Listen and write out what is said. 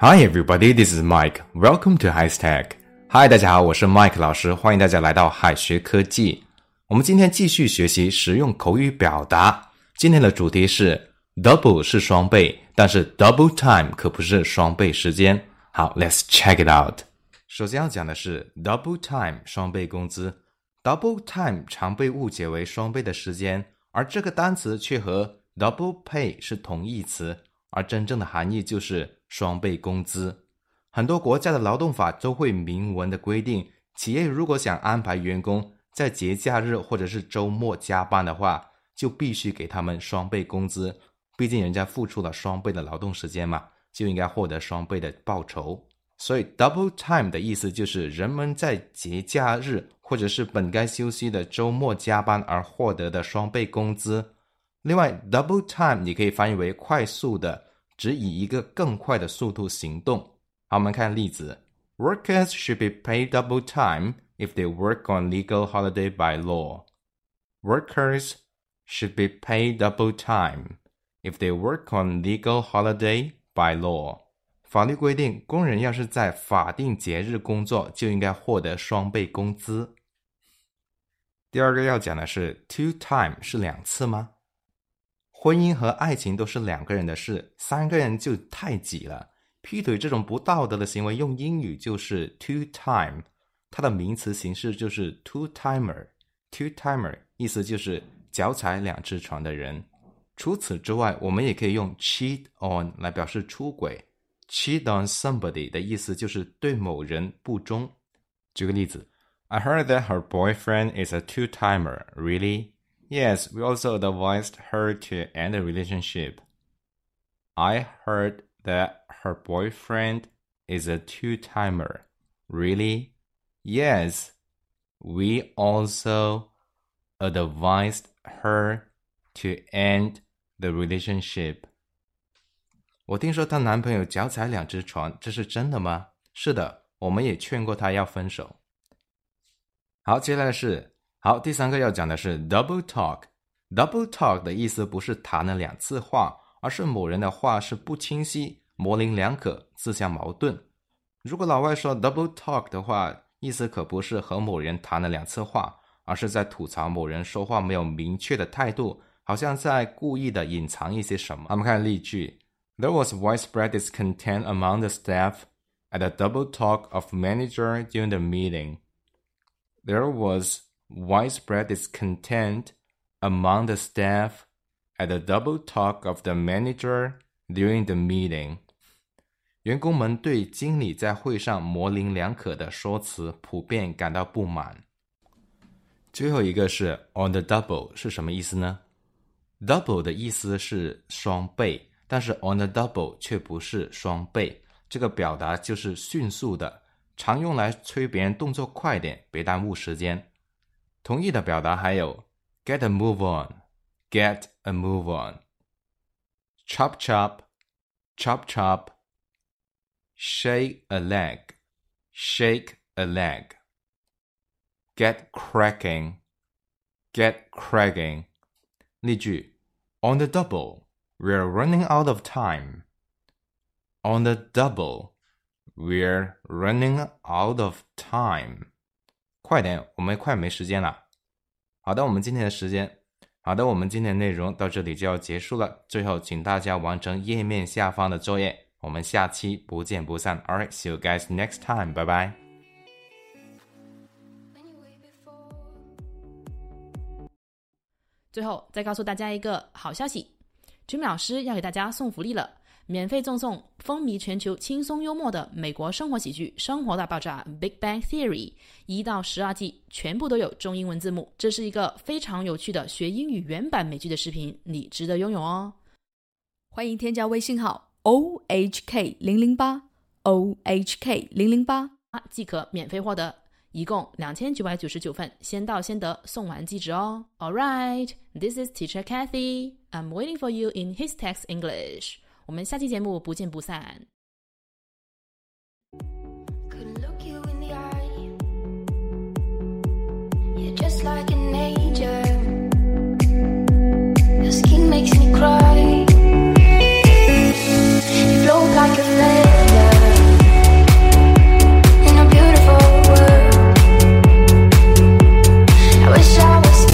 Hi everybody, this is Mike. Welcome to High Tech. Hi，大家好，我是 Mike 老师，欢迎大家来到海学科技。我们今天继续学习实用口语表达。今天的主题是 double 是双倍，但是 double time 可不是双倍时间。好，Let's check it out。首先要讲的是 double time 双倍工资。double time 常被误解为双倍的时间， 而这个单词却和 double pay 是同义词，而真正的含义就是双倍工资。很多国家的劳动法都会明文的规定，企业如果想安排员工在节假日或者是周末加班的话，就必须给他们双倍工资。毕竟人家付出了双倍的劳动时间嘛，就应该获得双倍的报酬。所以 double time 的意思就是人们在节假日或者是本该休息的周末加班而获得的双倍工资。另外，double time 你可以翻译为快速的，指以一个更快的速度行动。好，我们看例子：Workers should be paid double time if they work on legal holiday by law. Workers should be paid double time if they work on legal holiday by law. 法律规定，工人要是在法定节日工作，就应该获得双倍工资。第二个要讲的是，two time 是两次吗？婚姻和爱情都是两个人的事，三个人就太挤了。劈腿这种不道德的行为，用英语就是 two time，它的名词形式就是 two timer。two timer 意思就是脚踩两只船的人。除此之外，我们也可以用 cheat on 来表示出轨。cheat on somebody 的意思就是对某人不忠。举个例子，I heard that her boyfriend is a two-timer. Really? Yes, we also advised her to end the relationship. I heard that her boyfriend is a two-timer. Really? Yes, we also advised her to end the relationship. 我听说她男朋友脚踩两只船，这是真的吗？是的，我们也劝过她要分手。好，接下来是好，第三个要讲的是 double talk。double talk 的意思不是谈了两次话，而是某人的话是不清晰、模棱两可、自相矛盾。如果老外说 double talk 的话，意思可不是和某人谈了两次话，而是在吐槽某人说话没有明确的态度，好像在故意的隐藏一些什么。我们看例句。There was widespread discontent among the staff at the double talk of manager during the meeting. There was widespread discontent among the staff at the double talk of the manager during the meeting. 员工们对经理在会上模棱两可的说辞普遍感到不满。最后一个是 on the double 是什么意思呢？double 的意思是双倍。 但是 on the double 却不是双倍，这个表达就是迅速的，常用来催别人动作快点，别耽误时间。同义的表达还有 get a move on，get a move on，chop chop，chop chop，shake a leg，shake a leg，get cracking，get cracking。例句 on the double。 We're running out of time. On the double, we're running out of time. 快点，我们快没时间了。好的，我们今天的时间，好的，我们今天的内容到这里就要结束了。最后，请大家完成页面下方的作业。我们下期不见不散。All right, see you guys next time. Bye bye. 最后再告诉大家一个好消息。君老师要给大家送福利了，免费赠送风靡全球、轻松幽默的美国生活喜剧《生活大爆炸》（Big Bang Theory） 一到十二季，全部都有中英文字幕。这是一个非常有趣的学英语原版美剧的视频，你值得拥有哦！欢迎添加微信号 o h k 零零八 o h k 零零八，即可免费获得。一共两千九百九十九份，先到先得，送完即止哦。All right, this is Teacher Kathy. I'm waiting for you in His Text English. 我们下期节目不见不散。Just like an